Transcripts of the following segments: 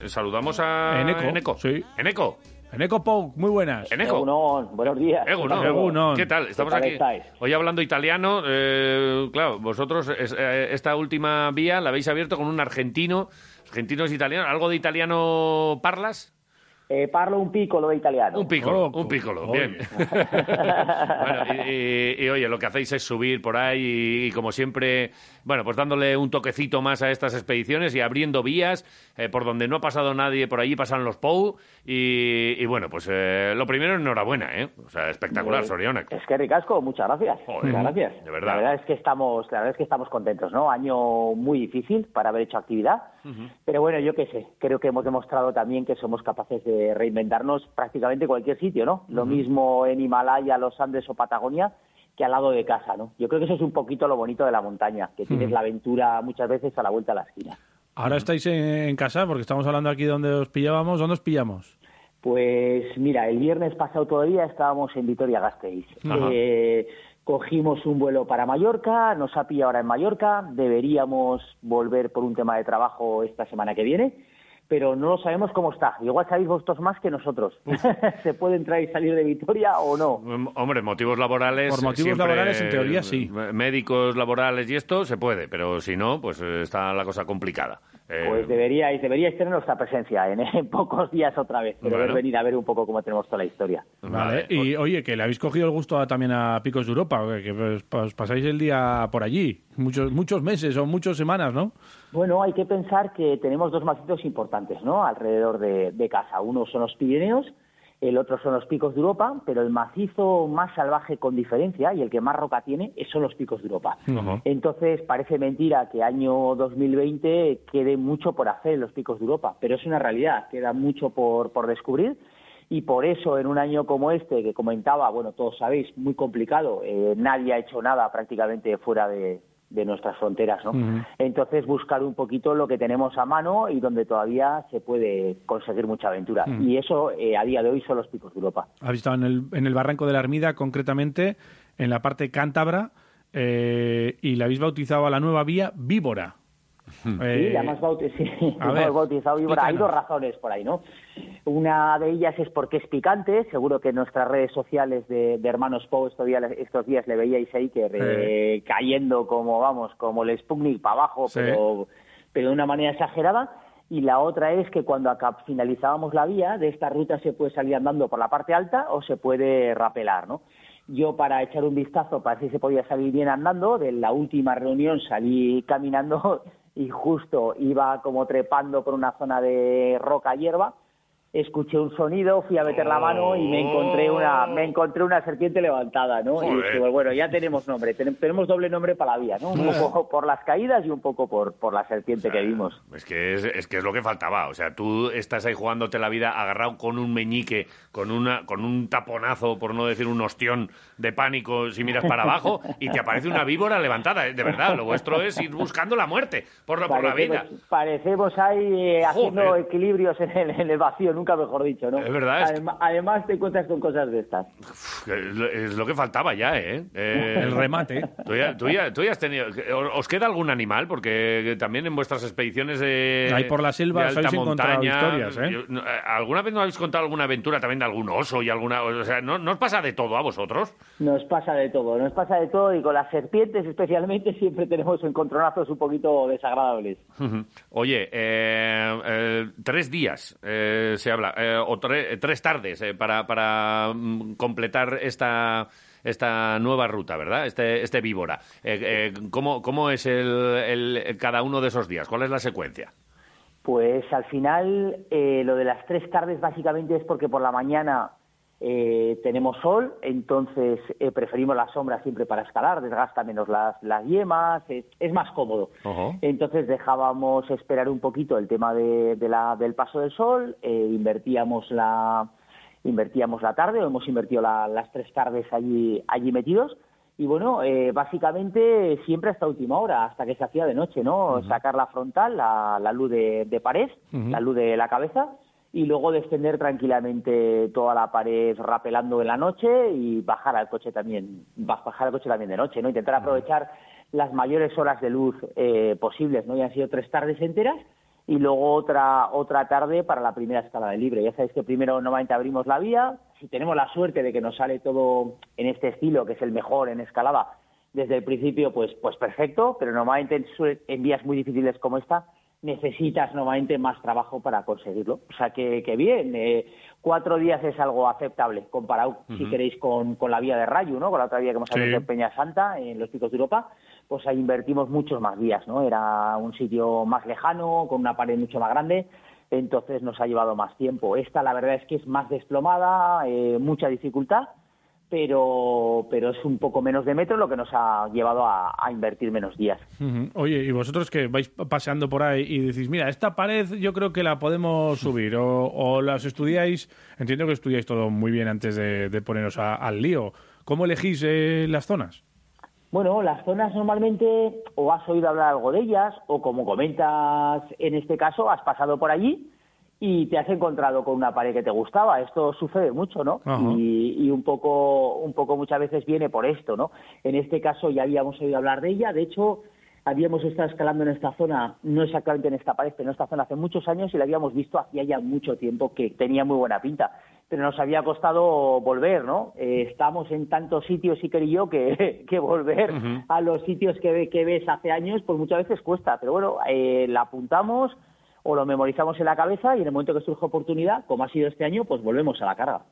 Saludamos a Eneco. Eneco. Sí. Eneco. Eneco Pou, muy buenas. Eneco. Egunon, buenos días. Egunon. Egunon. ¿Qué tal? Estamos ¿Qué tal aquí estáis? hoy hablando italiano. eh, claro, vosotros es- eh, esta última vía la habéis abierto con un argentino. Argentinos italianos. ¿Algo de italiano parlas? Eh, parlo un piccolo de italiano. Un piccolo, Oh, un piccolo, bien. bueno, y, y- y, oye, lo que hacéis es subir por ahí y, y como siempre, bueno, pues dándole un toquecito más a estas expediciones y abriendo vías eh, por donde no ha pasado nadie, por allí pasan los POU y, y bueno, pues eh, lo primero, enhorabuena, ¿eh? O sea, espectacular, Eh, Soriona. Es que ricasco, muchas gracias. Joder, muchas gracias. de verdad. La verdad es que estamos, la verdad es que estamos contentos, ¿no? Año muy difícil para haber hecho actividad, pero bueno, yo qué sé, creo que hemos demostrado también que somos capaces de reinventarnos prácticamente en cualquier sitio, ¿no? Lo mismo en Himalaya, los Andes o Patagonia que al lado de casa, ¿no? Yo creo que eso es un poquito lo bonito de la montaña, que tienes la aventura muchas veces a la vuelta de la esquina. Ahora estáis en, en casa porque estamos hablando aquí de donde os pillábamos. ¿Dónde os pillamos? Pues mira, el viernes pasado todavía estábamos en Vitoria-Gasteiz. Eh, cogimos un vuelo para Mallorca, nos ha pillado ahora en Mallorca, deberíamos volver por un tema de trabajo esta semana que viene, pero no lo sabemos cómo está. Igual sabéis vosotros más que nosotros. ¿Se puede entrar y salir de Vitoria o no? Mm, Hombre, motivos laborales. Por motivos siempre, laborales, en teoría, sí. eh, Médicos laborales y esto se puede, pero si no, pues eh, está la cosa complicada. Eh, Pues deberíais, deberíais tener nuestra presencia en, en pocos días otra vez, pero Bueno. venir a ver un poco cómo tenemos toda la historia. Vale. Y oye, que le habéis cogido el gusto a- también a Picos de Europa, que, os pasáis el día por allí. Muchos, muchos meses o muchas semanas, ¿no? Bueno, hay que pensar que tenemos dos macizos importantes, ¿no? Alrededor de, de casa. Uno son los Pirineos, el otro son los picos de Europa, pero el macizo más salvaje con diferencia y el que más roca tiene son los picos de Europa. Entonces, parece mentira que año 2020 quede mucho por hacer en los picos de Europa, pero es una realidad, queda mucho por, por descubrir. Y por eso, en un año como este, que comentaba, bueno, todos sabéis, muy complicado, eh, nadie ha hecho nada prácticamente fuera de, de nuestras fronteras, ¿no? Entonces, buscar un poquito lo que tenemos a mano y donde todavía se puede conseguir mucha aventura. Y eso, eh, a día de hoy, son los picos de Europa. Habéis estado en el, en el Barranco de la Ermida, concretamente en la parte cántabra, eh, y le habéis bautizado a la nueva vía Víbora. Sí, Eh, la sí, a la ver, bautizado víbora. Hay dos razones por ahí, ¿no? Una de ellas es porque es picante. Seguro que en nuestras redes sociales de, de Hermanos Pou estos días, le veíais ahí que eh, cayendo como, vamos, como el Sputnik para abajo, Sí. pero, pero de una manera exagerada. Y la otra es que cuando finalizábamos la vía, de esta ruta se puede salir andando por la parte alta o se puede rapelar, ¿no? Yo para echar un vistazo para si se podía salir bien andando, de la última reunión salí caminando y justo iba como trepando por una zona de roca hierba, escuché un sonido, fui a meter la mano y me encontré una me encontré una serpiente levantada, ¿no? Y dije, bueno, ya tenemos nombre, ten- tenemos doble nombre para la vía, ¿no? Un poco por las caídas y un poco por, por la serpiente que vimos. Es que es, es que es lo que faltaba. O sea, tú estás ahí jugándote la vida agarrado con un meñique, con una, con un taponazo, por no decir un ostión de pánico si miras para abajo, y te aparece una víbora levantada. De verdad, lo vuestro es ir buscando la muerte por, la- por la vida. Parecemos, ahí eh, haciendo equilibrios en el, en el vacío, nunca mejor dicho, ¿no? Es verdad, es que- Adem- Además te encuentras con cosas de estas. Uf, Es lo, que faltaba ya, ¿eh? Eh, El remate. Tú ya, tú ya- tú ya has tenido... ¿Os queda algún animal? Porque también en vuestras expediciones de... Ahí por la selva de alta montaña, historias, ¿eh? no, eh, ¿Alguna vez nos habéis contado alguna aventura también de algún oso y alguna... O sea, ¿no, ¿no os pasa de todo a vosotros? Nos pasa de todo, nos pasa de todo y con las serpientes especialmente siempre tenemos encontronazos un poquito desagradables. Oye, eh, eh, tres días eh, se habla, eh, o tre- tres tardes eh, para, para mm, completar esta esta nueva ruta, ¿verdad? Este, este víbora. Eh, eh, ¿cómo, ¿Cómo es el, el- cada uno de esos días? ¿Cuál es la secuencia? Pues al final eh, lo de las tres tardes básicamente es porque por la mañana eh, tenemos sol, entonces eh, preferimos la sombra siempre para escalar, desgasta menos las, las yemas, es, más cómodo. Entonces dejábamos esperar un poquito el tema de, la, del paso del sol, eh, invertíamos la invertíamos la tarde, o hemos invertido las tres tardes allí, allí metidos, y bueno, básicamente siempre hasta última hora, hasta que se hacía de noche, ¿no? Sacar la frontal, la, la luz de, pared, la luz de la cabeza, y luego descender tranquilamente toda la pared rapelando en la noche y bajar al coche también, bajar al coche también de noche, ¿no? Intentar aprovechar las mayores horas de luz eh, posibles, ¿no? Ya han sido tres tardes enteras y luego otra otra tarde para la primera escalada de libre. Ya sabéis que primero normalmente abrimos la vía, si tenemos la suerte de que nos sale todo en este estilo, que es el mejor en escalada, desde el principio, pues pues perfecto, pero normalmente en vías muy difíciles como esta necesitas normalmente más trabajo para conseguirlo. O sea que, que bien, eh, cuatro días es algo aceptable comparado, si queréis, con, con, la vía de Rayo, ¿no? con la otra vía que hemos abierto en Peña Santa, en los picos de Europa, pues ahí invertimos muchos más días. ¿no? Era un sitio más lejano, con una pared mucho más grande, entonces nos ha llevado más tiempo. Esta, la verdad es que es más desplomada, eh, mucha dificultad, pero, pero es un poco menos de metro lo que nos ha llevado a, invertir menos días. Oye, y vosotros que vais paseando por ahí y decís, mira, esta pared yo creo que la podemos subir, o, las estudiáis, entiendo que estudiáis todo muy bien antes de, poneros al lío. ¿Cómo elegís eh, las zonas? Bueno, las zonas normalmente o has oído hablar algo de ellas, o como comentas en este caso, has pasado por allí y te has encontrado con una pared que te gustaba. Esto sucede mucho, ¿no? Y, un poco, un poco muchas veces viene por esto, ¿no? En este caso ya habíamos oído hablar de ella. De hecho, habíamos estado escalando en esta zona, no exactamente en esta pared, pero en esta zona hace muchos años y la habíamos visto hacía ya mucho tiempo que tenía muy buena pinta. Pero nos había costado volver, ¿no? Eh, estamos en tantos sitios, Iker y yo, que, que volver a los sitios que, que ves hace años, pues muchas veces cuesta. Pero bueno, eh, la apuntamos o lo memorizamos en la cabeza y en el momento que surge oportunidad, como ha sido este año, pues volvemos a la carga.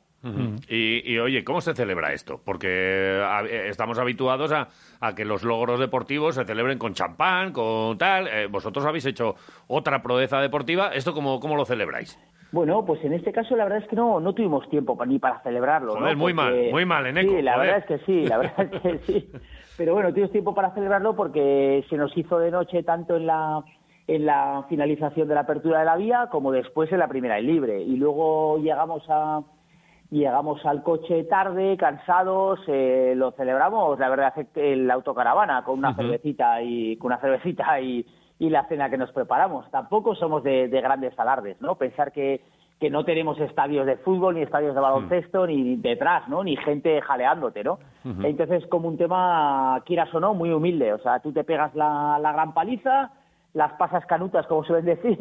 y, oye, ¿cómo se celebra esto? Porque estamos habituados a, que los logros deportivos se celebren con champán, con tal. Eh, vosotros habéis hecho otra proeza deportiva. ¿Esto cómo, cómo lo celebráis? Bueno, pues en este caso la verdad es que no, no tuvimos tiempo ni para celebrarlo. Joder, muy mal, muy mal, en Sí, la verdad es que sí, la verdad es que sí. Pero bueno, tuvimos tiempo para celebrarlo porque se nos hizo de noche tanto en la en la finalización de la apertura de la vía como después en la primera y libre. Y luego llegamos a llegamos al coche tarde, cansados, eh, lo celebramos, la verdad es que la autocaravana con una cervecita y con una cervecita y, y, la cena que nos preparamos. Tampoco somos de, grandes alardes, ¿no? Pensar que, que no tenemos estadios de fútbol ni estadios de baloncesto ni detrás, ¿no? Ni gente jaleándote, ¿no? Entonces como un tema quieras o no muy humilde, o sea, tú te pegas la, la gran paliza las pasas canutas, como suelen decir,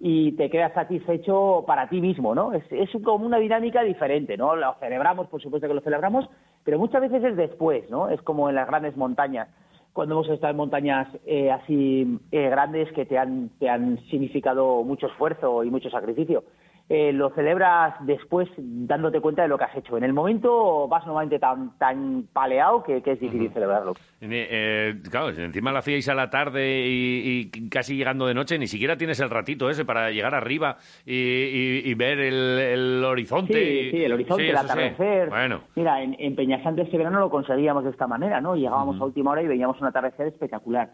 y te quedas satisfecho para ti mismo, ¿no? Es, es, como una dinámica diferente, ¿no? Lo celebramos, por supuesto que lo celebramos, pero muchas veces es después, ¿no? Es como en las grandes montañas, cuando hemos estado en montañas eh, así eh, grandes que te han, te han significado mucho esfuerzo y mucho sacrificio. Eh, lo celebras después dándote cuenta de lo que has hecho. En el momento vas normalmente tan, tan paleado que, es difícil celebrarlo. Eh, claro, encima lo hacíais a la tarde y, casi llegando de noche, ni siquiera tienes el ratito ese para llegar arriba y, ver el, horizonte. Sí, sí, el horizonte, el atardecer. Bueno. Mira, en, en Peñasante este verano lo conseguíamos de esta manera, ¿no? Llegábamos a última hora y veíamos un atardecer espectacular.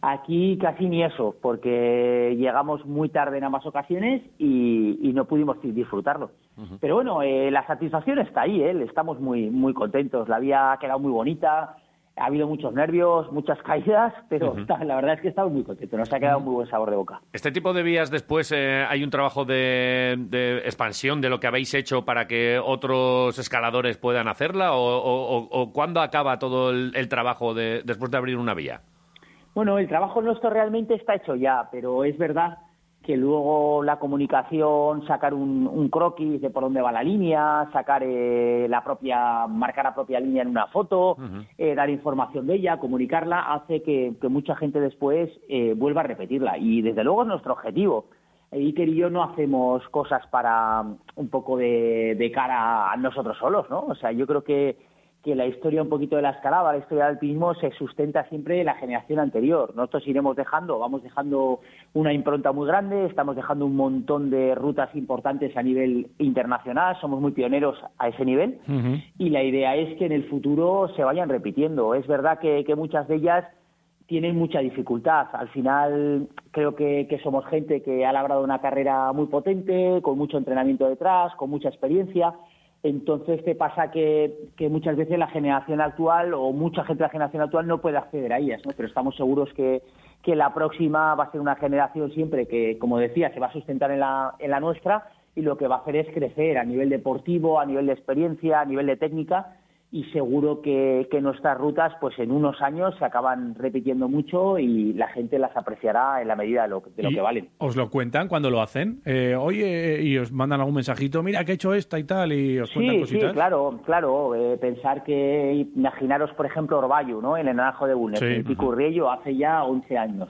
Aquí casi ni eso, porque llegamos muy tarde en ambas ocasiones y, y no pudimos disfrutarlo. Pero bueno, eh, la satisfacción está ahí, ¿eh? estamos muy, muy contentos. La vía ha quedado muy bonita, ha habido muchos nervios, muchas caídas, pero la verdad es que estamos muy contentos, nos ha quedado un muy buen sabor de boca. Este tipo de vías después eh, hay un trabajo de, expansión de lo que habéis hecho para que otros escaladores puedan hacerla o, cuándo acaba todo el, trabajo de, después de abrir una vía? Bueno, el trabajo nuestro realmente está hecho ya, pero es verdad que luego la comunicación, sacar un, croquis de por dónde va la línea, sacar eh, la propia, marcar la propia línea en una foto, eh, dar información de ella, comunicarla, hace que, mucha gente después eh, vuelva a repetirla. Y desde luego es nuestro objetivo. Iker y yo no hacemos cosas para un poco de, de cara a nosotros solos, ¿no? O sea, yo creo que que la historia un poquito de la escalada, la historia del alpinismo se sustenta siempre en la generación anterior. Nosotros iremos dejando, vamos dejando una impronta muy grande, estamos dejando un montón de rutas importantes a nivel internacional, somos muy pioneros a ese nivel y la idea es que en el futuro se vayan repitiendo. Es verdad que, muchas de ellas tienen mucha dificultad. Al final creo que, que somos gente que ha labrado una carrera muy potente, con mucho entrenamiento detrás, con mucha experiencia entonces, ¿qué pasa? Que, muchas veces la generación actual o mucha gente de la generación actual no puede acceder a ellas, ¿no? Pero estamos seguros que, que la próxima va a ser una generación siempre que, como decía, se va a sustentar en la, en la nuestra y lo que va a hacer es crecer a nivel deportivo, a nivel de experiencia, a nivel de técnica y seguro que, nuestras rutas pues en unos años se acaban repitiendo mucho y la gente las apreciará en la medida de lo, que valen. ¿Os lo cuentan cuando lo hacen? Eh, oye, y os mandan algún mensajito, mira que he hecho esta y tal, y os cuentan cositas. Sí, claro, claro. Eh, pensar que, imaginaros por ejemplo Orbayu, ¿no? En el Naranjo de Bulnes, el Picurriello, hace ya 11 años.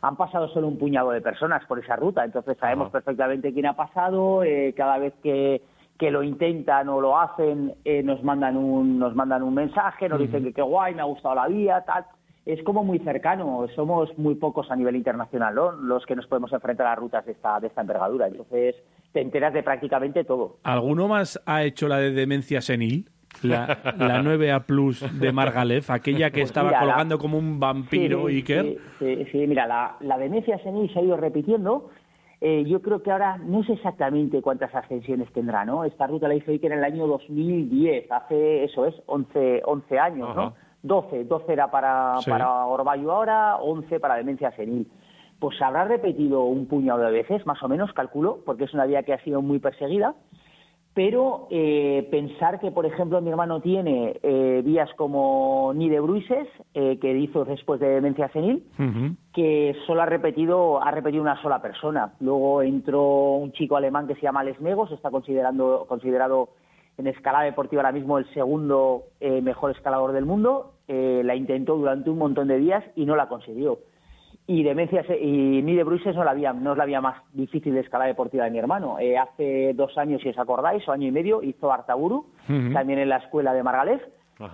Han pasado solo un puñado de personas por esa ruta, entonces sabemos perfectamente quién ha pasado, eh, cada vez que que lo intentan o lo hacen, eh, nos mandan un nos mandan un mensaje, nos dicen que qué guay, me ha gustado la vía, tal. Es como muy cercano, somos muy pocos a nivel internacional los que nos podemos enfrentar a rutas de esta, de esta envergadura. Entonces, te enteras de prácticamente todo. ¿Alguno más ha hecho la de demencia senil? La, la 9A Plus de Margalef, aquella que pues estaba colgando como un vampiro Iker. Sí, sí, mira, la, la demencia senil se ha ido repitiendo eh, yo creo que ahora no sé exactamente cuántas ascensiones tendrá, ¿no? Esta ruta la hizo Iker en el año 2010, hace, eso es, 11, 11 años, ¿no? 12, 12 era para, para Orbayo ahora, 11 para demencia senil. Pues habrá repetido un puñado de veces, más o menos, calculo, porque es una vía que ha sido muy perseguida pero eh, pensar que, por ejemplo, mi hermano tiene eh, vías como Nidebruises, eh, que hizo después de demencia senil, que solo ha repetido, ha repetido una sola persona. Luego entró un chico alemán que se llama Les Megos, está considerando, considerado en escalada deportiva ahora mismo el segundo eh, mejor escalador del mundo. la intentó durante un montón de días y no la consiguió y demencia y ni de Bruises no la había no es la vía más difícil de escala deportiva de mi hermano. Eh, hace dos años si os acordáis o año y medio hizo Artaburu también en la escuela de Margalef.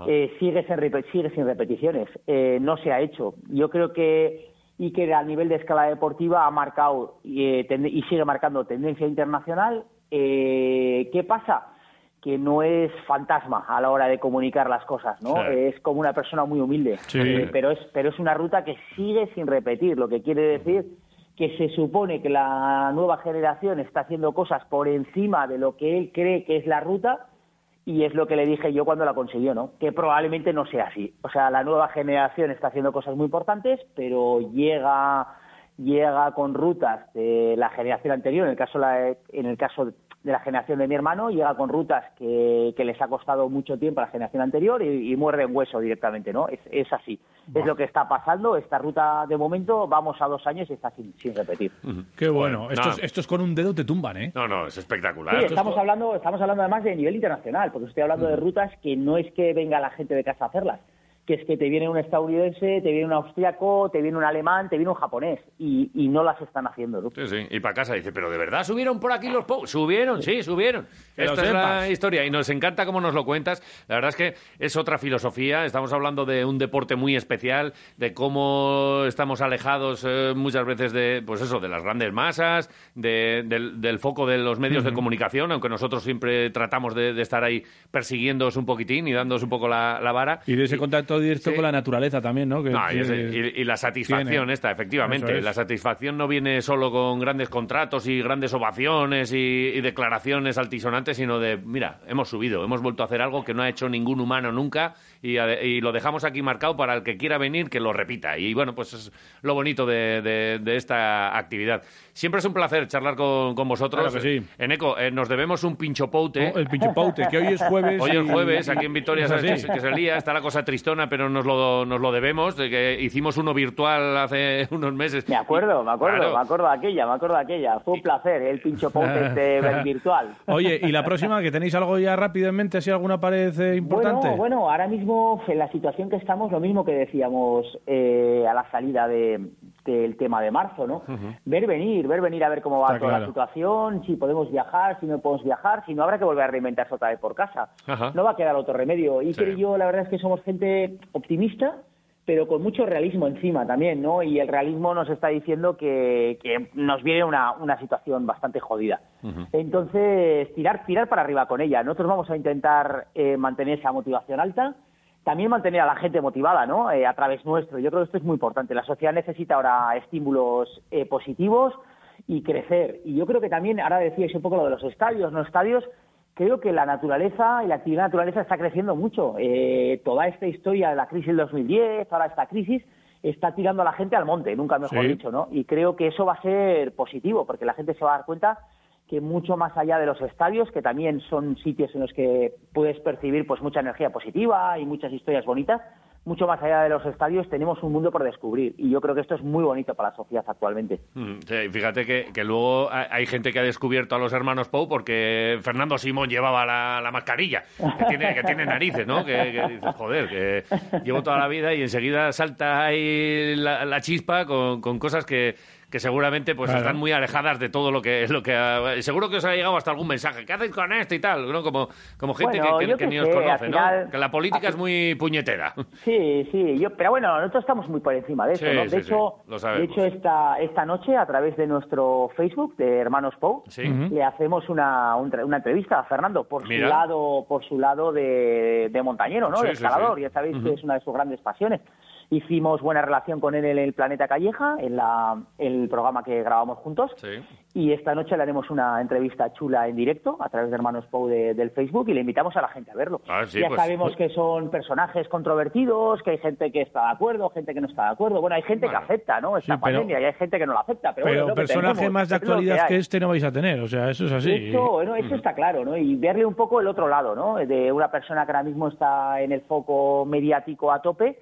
Eh, sigue sin sigue sin repeticiones. Eh, no se ha hecho. Yo creo que y que a nivel de escala deportiva ha marcado y sigue marcando tendencia internacional. Qué pasa que no es fantasma a la hora de comunicar las cosas, ¿no? Es como una persona muy humilde, eh, pero es pero es una ruta que sigue sin repetir, lo que quiere decir que se supone que la nueva generación está haciendo cosas por encima de lo que él cree que es la ruta y es lo que le dije yo cuando la consiguió, ¿no? Que probablemente no sea así. O sea, la nueva generación está haciendo cosas muy importantes, pero llega llega con rutas de la generación anterior, en el caso en el caso de la generación de mi hermano, llega con rutas que, que les ha costado mucho tiempo a la generación anterior y, muerde en hueso directamente, ¿no? Es, es así. Es lo que está pasando. Esta ruta, de momento, vamos a dos años y está sin, sin repetir. Qué bueno. estos, con un dedo te tumban, ¿eh? No, no, es espectacular. Sí, estamos, hablando, estamos hablando además de nivel internacional, porque estoy hablando de rutas que no es que venga la gente de casa a hacerlas, que es que te viene un estadounidense, te viene un austriaco, te viene un alemán, te viene un japonés y, no las están haciendo. Sí, sí. Y para casa dice, pero de verdad subieron por aquí los posts. Subieron, sí, subieron. Esta es la historia y nos encanta cómo nos lo cuentas. La verdad es que es otra filosofía. Estamos hablando de un deporte muy especial, de cómo estamos alejados eh, muchas veces de, pues eso, de las grandes masas, del, foco de los medios de comunicación, aunque nosotros siempre tratamos de, estar ahí persiguiéndoos un poquitín y dándoos un poco la, la vara. Y de ese contacto directo con la naturaleza también, ¿no? y, la satisfacción esta, efectivamente. La satisfacción no viene solo con grandes contratos y grandes ovaciones y, declaraciones altisonantes, sino de, mira, hemos subido, hemos vuelto a hacer algo que no ha hecho ningún humano nunca y, lo dejamos aquí marcado para el que quiera venir que lo repita. Y bueno, pues es lo bonito de, esta actividad. Siempre es un placer charlar con, vosotros. Claro sí. Eneco, eh, nos debemos un pincho poute. Oh, el pincho poute, que hoy es jueves. Hoy es jueves, aquí en Vitoria sabes que, se lía, está la cosa tristona, pero nos lo, nos lo debemos, de que hicimos uno virtual hace unos meses. Me acuerdo, me acuerdo, me acuerdo de aquella, me acuerdo de aquella. Fue un placer el pincho este virtual. Oye, ¿y la próxima, que tenéis algo ya rápido en mente, si alguna pared eh, importante? Bueno, bueno, ahora mismo en la situación que estamos, lo mismo que decíamos eh, a la salida de del tema de marzo, ¿no? Ver venir, ver venir a ver cómo va Está toda claro. la situación, si podemos viajar, si no podemos viajar, si no habrá que volver a reinventarse otra vez por casa. Ajá. No va a quedar otro remedio. Y Sí. creo yo, la verdad es que somos gente optimista, pero con mucho realismo encima también, ¿no? Y el realismo nos está diciendo que, que nos viene una, una situación bastante jodida. Entonces, tirar, tirar para arriba con ella. Nosotros vamos a intentar eh, mantener esa motivación alta, también mantener a la gente motivada, ¿no? Eh, a través nuestro. Yo creo que esto es muy importante. La sociedad necesita ahora estímulos eh, positivos y crecer. Y yo creo que también, ahora decíais un poco lo de los estadios, no estadios, creo que la naturaleza y la actividad naturaleza está creciendo mucho. Eh, toda esta historia de la crisis del 2010, ahora esta crisis, está tirando a la gente al monte, nunca mejor Sí. dicho, ¿no? Y creo que eso va a ser positivo, porque la gente se va a dar cuenta que mucho más allá de los estadios, que también son sitios en los que puedes percibir pues mucha energía positiva y muchas historias bonitas, mucho más allá de los estadios tenemos un mundo por descubrir y yo creo que esto es muy bonito para la sociedad actualmente. Mm, sí, fíjate que, luego hay gente que ha descubierto a los hermanos Pou porque Fernando Simón llevaba la, la mascarilla, que tiene, que tiene narices, ¿no? Que, que dices, joder, que llevo toda la vida y enseguida salta ahí la, chispa con cosas que, que seguramente pues Claro. están muy alejadas de todo lo que lo que ha- seguro que os ha llegado hasta algún mensaje ¿qué hacéis con esto y tal? ¿no? como, como gente Bueno, que, ni os conoce ¿no? que la política es muy puñetera Sí, sí, yo, pero bueno, nosotros estamos muy por encima de eso, Sí, ¿no? sí, De hecho, sí, lo sabemos. de hecho esta, esta noche, a través de nuestro Facebook de Hermanos Pou, Sí. le hacemos una, una entrevista a Fernando por Mira. su lado, por su lado de, de montañero, ¿no? Sí, de escalador, sí. ya sabéis que es una de sus grandes pasiones. Hicimos buena relación con él en el Planeta Calleja, en la, el programa que grabamos juntos. Sí. Y esta noche le haremos una entrevista chula en directo a través de Hermanos Pou de- del Facebook y le invitamos a la gente a verlo. Ah, sí, ya pues- sabemos que son personajes controvertidos, que hay gente que está de acuerdo, gente que no está de acuerdo. Bueno, hay gente Bueno. que acepta, ¿no? Esta Sí, pero- pandemia y hay gente que no la acepta. Pero, Pero bueno, que personaje tenemos, más de que actualidad que, hay. este no vais a tener, o sea, eso es así. Eso, bueno, eso está claro, ¿no? Y verle un poco el otro lado, ¿no? De una persona que ahora mismo está en el foco mediático a tope,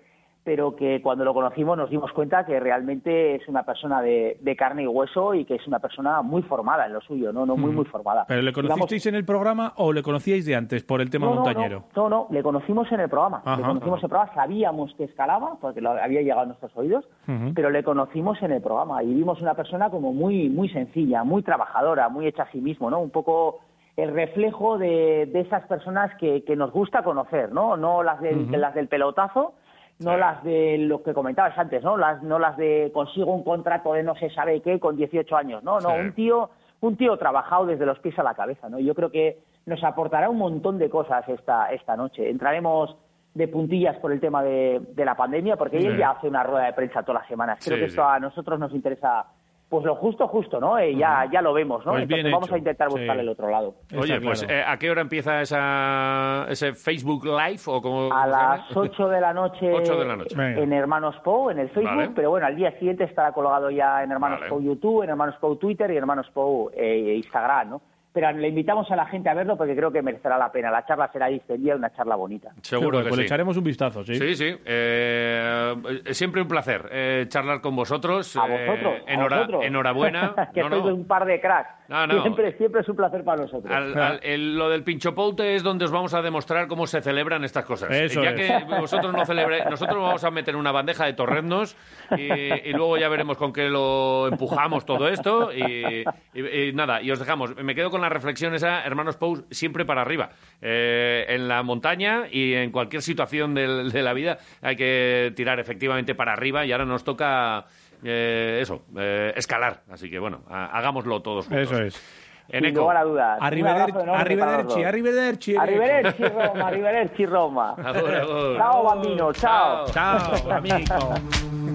pero que cuando lo conocimos nos dimos cuenta que realmente es una persona de, de carne y hueso y que es una persona muy formada en lo suyo, ¿no? No muy, muy formada. ¿Pero le Digamos- conocisteis en el programa o le conocíais de antes por el tema no, montañero? No, no, no, le conocimos en el programa. Ajá, le conocimos en el programa, sabíamos que escalaba, porque lo había llegado a nuestros oídos, pero le conocimos en el programa y vimos una persona como muy, muy sencilla, muy trabajadora, muy hecha a sí mismo, ¿no? Un poco el reflejo de, de esas personas que, que nos gusta conocer, ¿no? No las del, las del pelotazo, no Sí. las de lo que comentabas antes, ¿no? Las, no las de consigo un contrato de no se sabe qué con 18 años, ¿no? No, Sí. un tío, un tío trabajado desde los pies a la cabeza, ¿no? Yo creo que nos aportará un montón de cosas esta, esta noche. Entraremos de puntillas por el tema de, de la pandemia, porque Sí. ya hace una rueda de prensa todas las semanas. Creo que esto a nosotros nos interesa, pues lo justo, justo, ¿no? Eh, ya, ya lo vemos, ¿no? Pues bien Entonces vamos hecho. a intentar Sí. buscar el otro lado. Está Oye, pues claro. eh, ¿a qué hora empieza esa, ese Facebook Live o cómo A las llama? 8 de la noche, 8 de la noche. En Hermanos Pou, en el Facebook, Vale. pero bueno, al día siguiente estará colgado ya en Hermanos Vale. Pou YouTube, en Hermanos Pou Twitter y Hermanos Pou eh, Instagram, ¿no? Pero le invitamos a la gente a verlo porque creo que merecerá la pena. La charla será distendida, una charla bonita. Seguro que pues le sí. echaremos un vistazo, sí. Sí, sí. Eh, siempre un placer eh, charlar con vosotros. A Eh, vosotros, a enhora- vosotros. Enhorabuena. que No, sois no. un par de cracks. No, no. Siempre, siempre es un placer para nosotros. Al- al- el- lo del pincho poute es donde os vamos a demostrar cómo se celebran estas cosas. Eso ya es. que vosotros no celebréis, nosotros vamos a meter una bandeja de torreznos y, y luego ya veremos con qué lo empujamos todo esto y, y- y nada, y os dejamos. Me quedo con la reflexión esa, hermanos Pous, siempre para arriba. Eh, en la montaña y en cualquier situación de, la vida hay que tirar efectivamente para arriba y ahora nos toca eh, eso, eh, escalar. Así que bueno, ha- hagámoslo todos juntos. Eso es. Sin Eneco. lugar a dudas. Un Arrivederci, arrivederci, arrivederci. Arrivederci Roma, arrivederci Roma. Agur, agur. Ciao bambino, ciao. Chao, amigo. Love